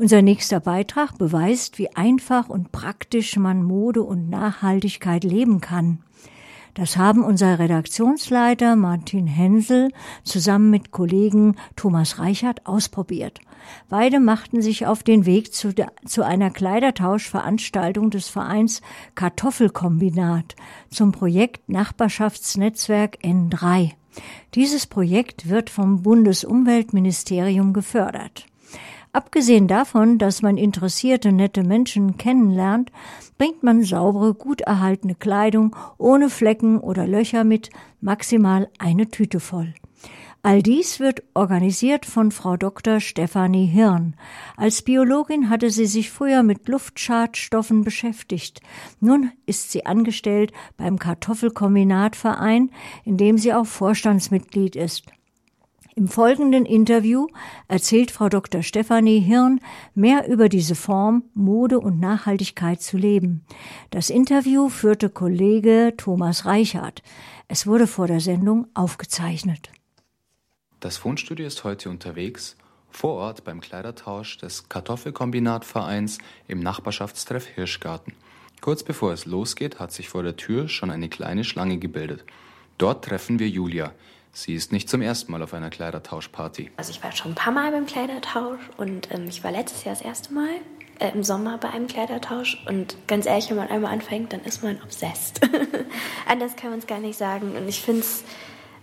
Unser nächster Beitrag beweist, wie einfach und praktisch man Mode und Nachhaltigkeit leben kann. Das haben unser Redaktionsleiter Martin Hensel zusammen mit Kollegen Thomas Reichert ausprobiert. Beide machten sich auf den Weg zu, der, zu einer Kleidertauschveranstaltung des Vereins Kartoffelkombinat zum Projekt Nachbarschaftsnetzwerk N3. Dieses Projekt wird vom Bundesumweltministerium gefördert. Abgesehen davon, dass man interessierte, nette Menschen kennenlernt, bringt man saubere, gut erhaltene Kleidung ohne Flecken oder Löcher mit, maximal eine Tüte voll. All dies wird organisiert von Frau Dr. Stefanie Hirn. Als Biologin hatte sie sich früher mit Luftschadstoffen beschäftigt. Nun ist sie angestellt beim Kartoffelkombinatverein, in dem sie auch Vorstandsmitglied ist. Im folgenden Interview erzählt Frau Dr. Stefanie Hirn mehr über diese Form, Mode und Nachhaltigkeit zu leben. Das Interview führte Kollege Thomas Reichert. Es wurde vor der Sendung aufgezeichnet. Das Fundstudio ist heute unterwegs, vor Ort beim Kleidertausch des Kartoffelkombinatvereins im Nachbarschaftstreff Hirschgarten. Kurz bevor es losgeht, hat sich vor der Tür schon eine kleine Schlange gebildet. Dort treffen wir Julia. Sie ist nicht zum ersten Mal auf einer Kleidertauschparty. Also ich war schon ein paar Mal beim Kleidertausch und ähm, ich war letztes Jahr das erste Mal äh, im Sommer bei einem Kleidertausch und ganz ehrlich, wenn man einmal anfängt, dann ist man obsessed. Anders kann man es gar nicht sagen und ich finde es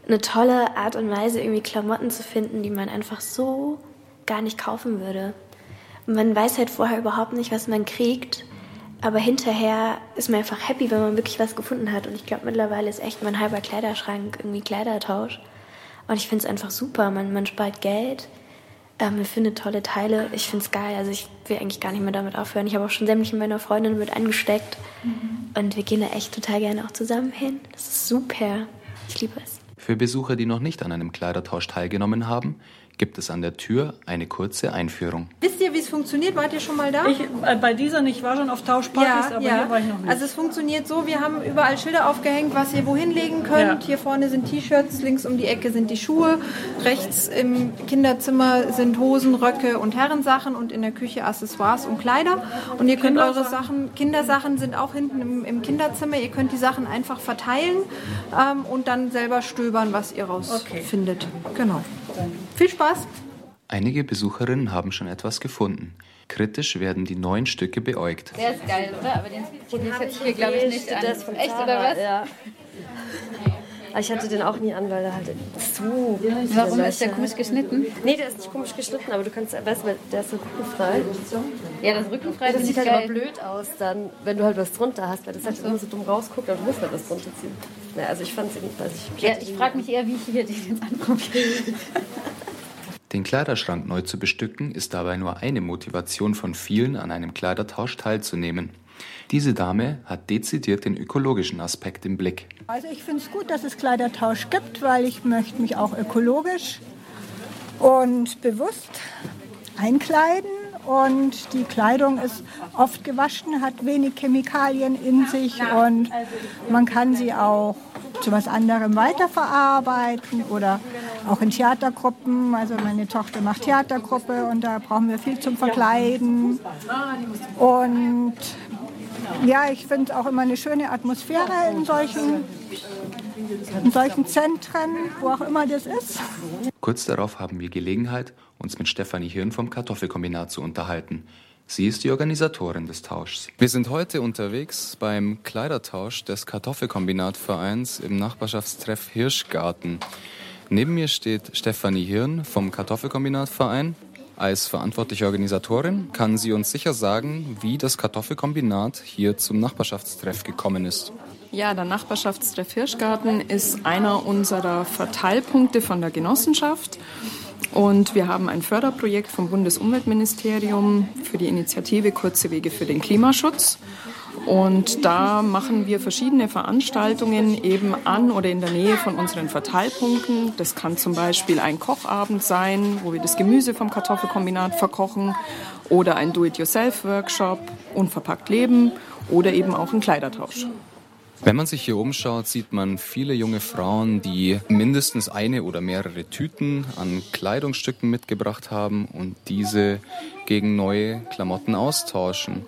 eine tolle Art und Weise, irgendwie Klamotten zu finden, die man einfach so gar nicht kaufen würde. Und man weiß halt vorher überhaupt nicht, was man kriegt. Aber hinterher ist man einfach happy, wenn man wirklich was gefunden hat. Und ich glaube, mittlerweile ist echt mein halber Kleiderschrank irgendwie Kleidertausch. Und ich finde es einfach super. Man, man spart Geld, ähm, man findet tolle Teile. Ich finde es geil. Also ich will eigentlich gar nicht mehr damit aufhören. Ich habe auch schon sämtliche meiner Freundinnen mit angesteckt. Mhm. Und wir gehen da echt total gerne auch zusammen hin. Das ist super. Ich liebe es. Für Besucher, die noch nicht an einem Kleidertausch teilgenommen haben, gibt es an der Tür eine kurze Einführung. Wisst ihr, wie es funktioniert? Wart ihr schon mal da? Ich, äh, bei dieser nicht, ich war schon auf Tauschpartys, ja, aber ja. hier war ich noch nicht. Also es funktioniert so, wir haben überall Schilder aufgehängt, was ihr wohin legen könnt. Ja. Hier vorne sind T-Shirts, links um die Ecke sind die Schuhe, rechts im Kinderzimmer sind Hosen, Röcke und Herrensachen und in der Küche Accessoires und Kleider. Und ihr könnt eure Sachen, Kindersachen sind auch hinten im, im Kinderzimmer, ihr könnt die Sachen einfach verteilen ähm, und dann selber stöbern, was ihr rausfindet. Okay. Genau. Viel Spaß! Einige Besucherinnen haben schon etwas gefunden. Kritisch werden die neuen Stücke beäugt. Der ist geil, oder? Aber den, den ich jetzt hier, glaube ich, nicht an. Echt, oder was? Ja. Ich hatte den auch nie an, weil er halt so. Warum ist der komisch geschnitten? Nee, der ist nicht komisch geschnitten, aber du kannst, weißt du, der ist so rückenfrei. Ja, das rückenfrei Das sieht halt geil. immer blöd aus, dann, wenn du halt was drunter hast, weil das halt so. immer so dumm rausguckt, aber du musst halt was drunter ziehen. Ja, also ich fand es irgendwie, weiß ich. Ja, ich frage mich eher, wie ich hier den jetzt anprobiere. Den Kleiderschrank neu zu bestücken, ist dabei nur eine Motivation von vielen, an einem Kleidertausch teilzunehmen. Diese Dame hat dezidiert den ökologischen Aspekt im Blick. Also ich finde es gut, dass es Kleidertausch gibt, weil ich möchte mich auch ökologisch und bewusst einkleiden. Und die Kleidung ist oft gewaschen, hat wenig Chemikalien in sich und man kann sie auch zu was anderem weiterverarbeiten oder auch in Theatergruppen. Also meine Tochter macht Theatergruppe und da brauchen wir viel zum Verkleiden. Und ja, ich finde es auch immer eine schöne Atmosphäre in solchen, in solchen Zentren, wo auch immer das ist. Kurz darauf haben wir Gelegenheit, uns mit Stefanie Hirn vom Kartoffelkombinat zu unterhalten. Sie ist die Organisatorin des Tauschs. Wir sind heute unterwegs beim Kleidertausch des Kartoffelkombinatvereins im Nachbarschaftstreff Hirschgarten. Neben mir steht Stefanie Hirn vom Kartoffelkombinatverein. Als verantwortliche Organisatorin kann sie uns sicher sagen, wie das Kartoffelkombinat hier zum Nachbarschaftstreff gekommen ist. Ja, der Nachbarschaftstreff Hirschgarten ist einer unserer Verteilpunkte von der Genossenschaft. Und wir haben ein Förderprojekt vom Bundesumweltministerium für die Initiative Kurze Wege für den Klimaschutz. Und da machen wir verschiedene Veranstaltungen eben an oder in der Nähe von unseren Verteilpunkten. Das kann zum Beispiel ein Kochabend sein, wo wir das Gemüse vom Kartoffelkombinat verkochen oder ein Do-it-yourself-Workshop, unverpackt leben oder eben auch ein Kleidertausch. Wenn man sich hier umschaut, sieht man viele junge Frauen, die mindestens eine oder mehrere Tüten an Kleidungsstücken mitgebracht haben und diese gegen neue Klamotten austauschen.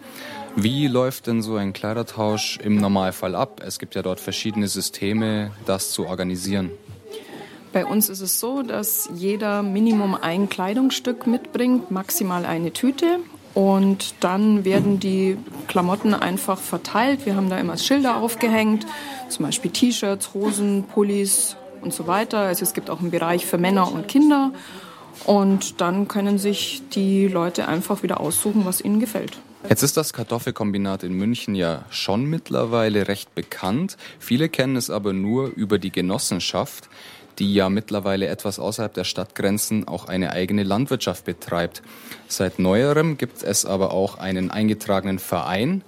Wie läuft denn so ein Kleidertausch im Normalfall ab? Es gibt ja dort verschiedene Systeme, das zu organisieren. Bei uns ist es so, dass jeder Minimum ein Kleidungsstück mitbringt, maximal eine Tüte. Und dann werden die Klamotten einfach verteilt. Wir haben da immer Schilder aufgehängt, zum Beispiel T-Shirts, Hosen, Pullis und so weiter. Also es gibt auch einen Bereich für Männer und Kinder. Und dann können sich die Leute einfach wieder aussuchen, was ihnen gefällt. Jetzt ist das Kartoffelkombinat in München ja schon mittlerweile recht bekannt. Viele kennen es aber nur über die Genossenschaft, die ja mittlerweile etwas außerhalb der Stadtgrenzen auch eine eigene Landwirtschaft betreibt. Seit neuerem gibt es aber auch einen eingetragenen Verein,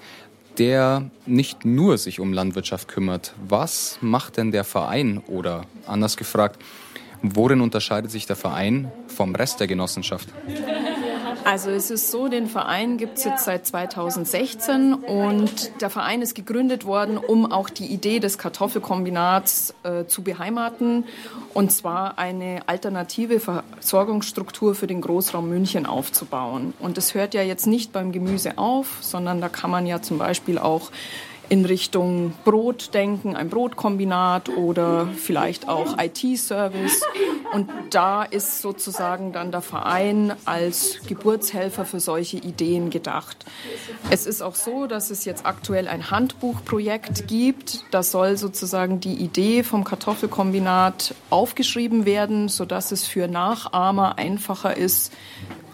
der nicht nur sich um Landwirtschaft kümmert. Was macht denn der Verein oder anders gefragt, worin unterscheidet sich der Verein vom Rest der Genossenschaft? Also es ist so, den Verein gibt es jetzt seit 2016 und der Verein ist gegründet worden, um auch die Idee des Kartoffelkombinats äh, zu beheimaten und zwar eine alternative Versorgungsstruktur für den Großraum München aufzubauen. Und das hört ja jetzt nicht beim Gemüse auf, sondern da kann man ja zum Beispiel auch in Richtung Brot denken, ein Brotkombinat oder vielleicht auch IT-Service. Und da ist sozusagen dann der Verein als Geburtshelfer für solche Ideen gedacht. Es ist auch so, dass es jetzt aktuell ein Handbuchprojekt gibt. Das soll sozusagen die Idee vom Kartoffelkombinat aufgeschrieben werden, sodass es für Nachahmer einfacher ist,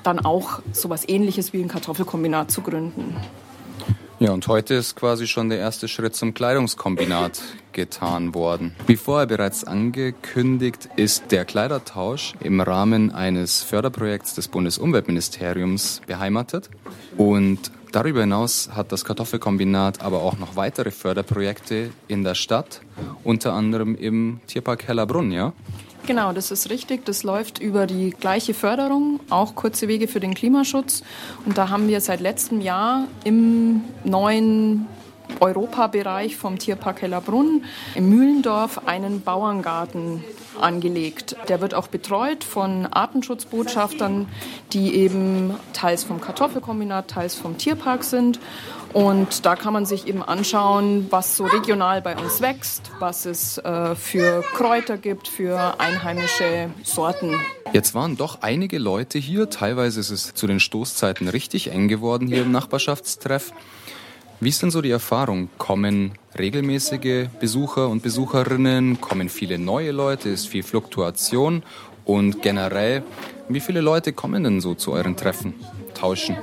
dann auch so etwas Ähnliches wie ein Kartoffelkombinat zu gründen. Ja, und heute ist quasi schon der erste Schritt zum Kleidungskombinat getan worden. Wie vorher bereits angekündigt, ist der Kleidertausch im Rahmen eines Förderprojekts des Bundesumweltministeriums beheimatet. Und darüber hinaus hat das Kartoffelkombinat aber auch noch weitere Förderprojekte in der Stadt, unter anderem im Tierpark Hellerbrunn, ja? Genau, das ist richtig. Das läuft über die gleiche Förderung, auch kurze Wege für den Klimaschutz. Und da haben wir seit letztem Jahr im neuen Europabereich vom Tierpark Hellerbrunn im Mühlendorf einen Bauerngarten angelegt. Der wird auch betreut von Artenschutzbotschaftern, die eben teils vom Kartoffelkombinat, teils vom Tierpark sind. Und da kann man sich eben anschauen, was so regional bei uns wächst, was es äh, für Kräuter gibt, für einheimische Sorten. Jetzt waren doch einige Leute hier. Teilweise ist es zu den Stoßzeiten richtig eng geworden hier im Nachbarschaftstreff. Wie ist denn so die Erfahrung? Kommen regelmäßige Besucher und Besucherinnen? Kommen viele neue Leute? Ist viel Fluktuation? Und generell, wie viele Leute kommen denn so zu euren Treffen? Tauschen?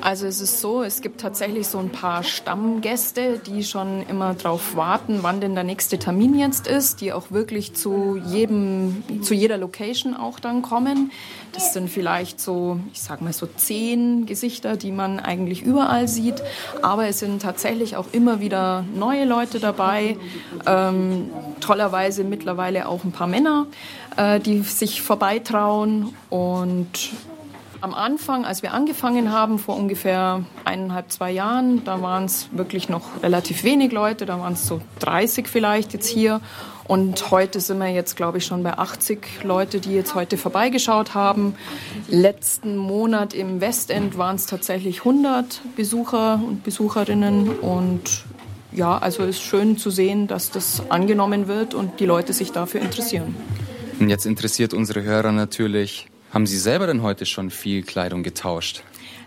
Also es ist so, es gibt tatsächlich so ein paar Stammgäste, die schon immer darauf warten, wann denn der nächste Termin jetzt ist, die auch wirklich zu jedem, zu jeder Location auch dann kommen. Das sind vielleicht so, ich sag mal so zehn Gesichter, die man eigentlich überall sieht. Aber es sind tatsächlich auch immer wieder neue Leute dabei. Ähm, tollerweise mittlerweile auch ein paar Männer, äh, die sich vorbeitrauen und am Anfang, als wir angefangen haben, vor ungefähr eineinhalb, zwei Jahren, da waren es wirklich noch relativ wenig Leute, da waren es so 30 vielleicht jetzt hier. Und heute sind wir jetzt, glaube ich, schon bei 80 Leute, die jetzt heute vorbeigeschaut haben. Letzten Monat im Westend waren es tatsächlich 100 Besucher und Besucherinnen. Und ja, also ist schön zu sehen, dass das angenommen wird und die Leute sich dafür interessieren. Und jetzt interessiert unsere Hörer natürlich, haben Sie selber denn heute schon viel Kleidung getauscht?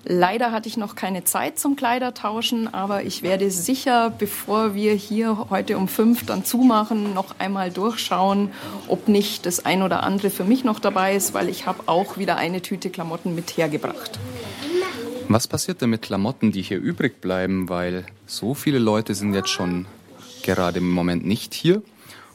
Leider hatte ich noch keine Zeit zum Kleidertauschen, aber ich werde sicher, bevor wir hier heute um fünf dann zumachen, noch einmal durchschauen, ob nicht das ein oder andere für mich noch dabei ist, weil ich habe auch wieder eine Tüte Klamotten mit hergebracht. Was passiert denn mit Klamotten, die hier übrig bleiben, weil so viele Leute sind jetzt schon gerade im Moment nicht hier?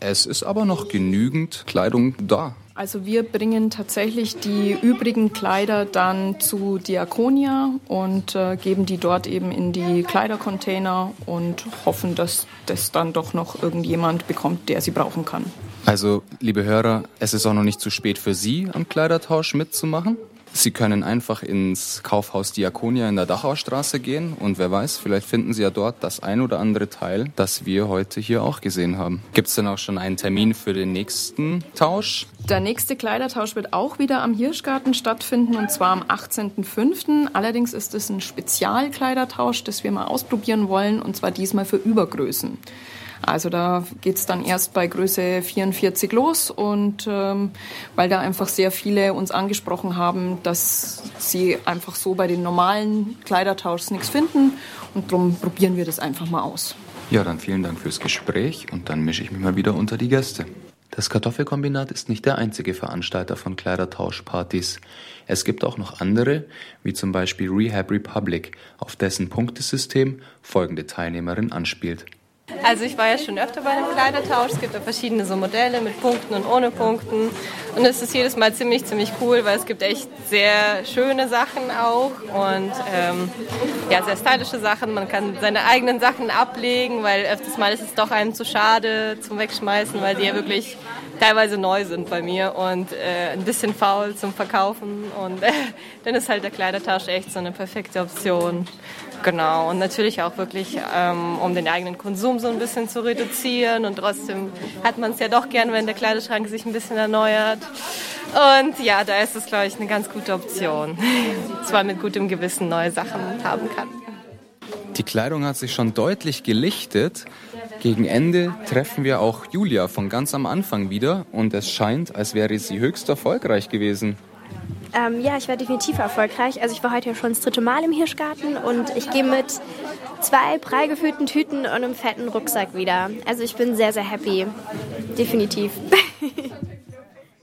Es ist aber noch genügend Kleidung da. Also wir bringen tatsächlich die übrigen Kleider dann zu Diakonia und äh, geben die dort eben in die Kleidercontainer und hoffen, dass das dann doch noch irgendjemand bekommt, der sie brauchen kann. Also, liebe Hörer, es ist auch noch nicht zu spät für Sie, am Kleidertausch mitzumachen. Sie können einfach ins Kaufhaus Diakonia in der Dachaustraße gehen und wer weiß, vielleicht finden Sie ja dort das ein oder andere Teil, das wir heute hier auch gesehen haben. Gibt es denn auch schon einen Termin für den nächsten Tausch? Der nächste Kleidertausch wird auch wieder am Hirschgarten stattfinden und zwar am 18.05. Allerdings ist es ein Spezialkleidertausch, das wir mal ausprobieren wollen und zwar diesmal für Übergrößen. Also da geht es dann erst bei Größe 44 los und ähm, weil da einfach sehr viele uns angesprochen haben, dass sie einfach so bei den normalen Kleidertauschs nichts finden und darum probieren wir das einfach mal aus. Ja, dann vielen Dank fürs Gespräch und dann mische ich mich mal wieder unter die Gäste. Das Kartoffelkombinat ist nicht der einzige Veranstalter von Kleidertauschpartys. Es gibt auch noch andere, wie zum Beispiel Rehab Republic, auf dessen Punktesystem folgende Teilnehmerin anspielt. Also ich war ja schon öfter bei einem Kleidertausch. Es gibt ja verschiedene so Modelle mit Punkten und ohne Punkten. Und es ist jedes Mal ziemlich, ziemlich cool, weil es gibt echt sehr schöne Sachen auch und ähm, ja, sehr stylische Sachen. Man kann seine eigenen Sachen ablegen, weil öfters mal ist es doch einem zu schade zum Wegschmeißen, weil die ja wirklich teilweise neu sind bei mir und äh, ein bisschen faul zum Verkaufen. Und äh, dann ist halt der Kleidertausch echt so eine perfekte Option. Genau, und natürlich auch wirklich, ähm, um den eigenen Konsum so ein bisschen zu reduzieren. Und trotzdem hat man es ja doch gern, wenn der Kleiderschrank sich ein bisschen erneuert. Und ja, da ist es, glaube ich, eine ganz gute Option. Zwar mit gutem Gewissen neue Sachen haben kann. Die Kleidung hat sich schon deutlich gelichtet. Gegen Ende treffen wir auch Julia von ganz am Anfang wieder und es scheint, als wäre sie höchst erfolgreich gewesen. Ähm, ja, ich war definitiv erfolgreich. Also ich war heute ja schon das dritte Mal im Hirschgarten und ich gehe mit zwei prall gefüllten Tüten und einem fetten Rucksack wieder. Also ich bin sehr, sehr happy. Definitiv.